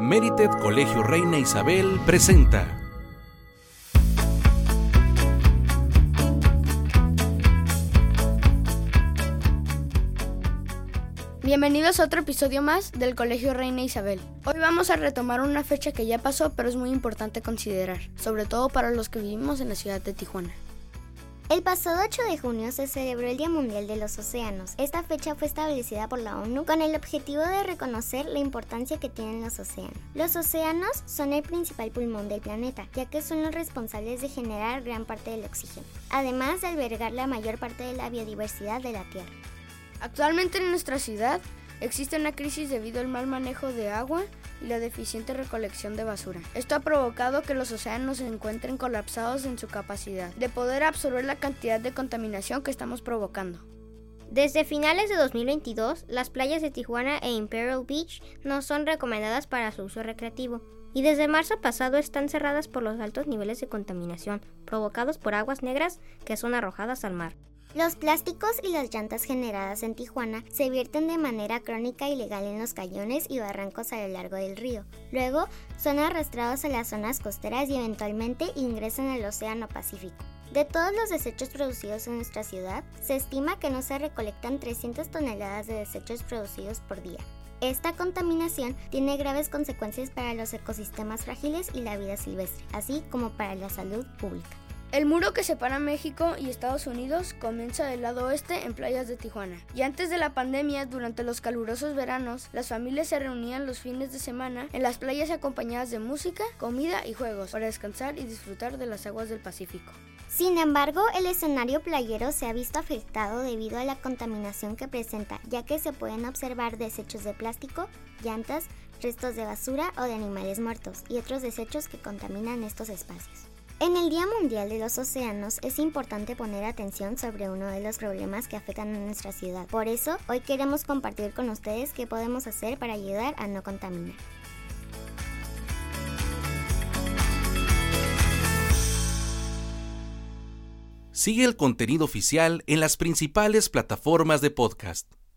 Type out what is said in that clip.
Merited Colegio Reina Isabel presenta. Bienvenidos a otro episodio más del Colegio Reina Isabel. Hoy vamos a retomar una fecha que ya pasó, pero es muy importante considerar, sobre todo para los que vivimos en la ciudad de Tijuana. El pasado 8 de junio se celebró el Día Mundial de los Océanos. Esta fecha fue establecida por la ONU con el objetivo de reconocer la importancia que tienen los océanos. Los océanos son el principal pulmón del planeta, ya que son los responsables de generar gran parte del oxígeno, además de albergar la mayor parte de la biodiversidad de la Tierra. Actualmente en nuestra ciudad existe una crisis debido al mal manejo de agua y la deficiente recolección de basura. Esto ha provocado que los océanos se encuentren colapsados en su capacidad de poder absorber la cantidad de contaminación que estamos provocando. Desde finales de 2022, las playas de Tijuana e Imperial Beach no son recomendadas para su uso recreativo y desde marzo pasado están cerradas por los altos niveles de contaminación provocados por aguas negras que son arrojadas al mar. Los plásticos y las llantas generadas en Tijuana se vierten de manera crónica y legal en los cañones y barrancos a lo largo del río. Luego son arrastrados a las zonas costeras y eventualmente ingresan al Océano Pacífico. De todos los desechos producidos en nuestra ciudad, se estima que no se recolectan 300 toneladas de desechos producidos por día. Esta contaminación tiene graves consecuencias para los ecosistemas frágiles y la vida silvestre, así como para la salud pública. El muro que separa México y Estados Unidos comienza del lado oeste en playas de Tijuana. Y antes de la pandemia, durante los calurosos veranos, las familias se reunían los fines de semana en las playas acompañadas de música, comida y juegos para descansar y disfrutar de las aguas del Pacífico. Sin embargo, el escenario playero se ha visto afectado debido a la contaminación que presenta, ya que se pueden observar desechos de plástico, llantas, restos de basura o de animales muertos y otros desechos que contaminan estos espacios. En el Día Mundial de los Océanos es importante poner atención sobre uno de los problemas que afectan a nuestra ciudad. Por eso, hoy queremos compartir con ustedes qué podemos hacer para ayudar a no contaminar. Sigue el contenido oficial en las principales plataformas de podcast.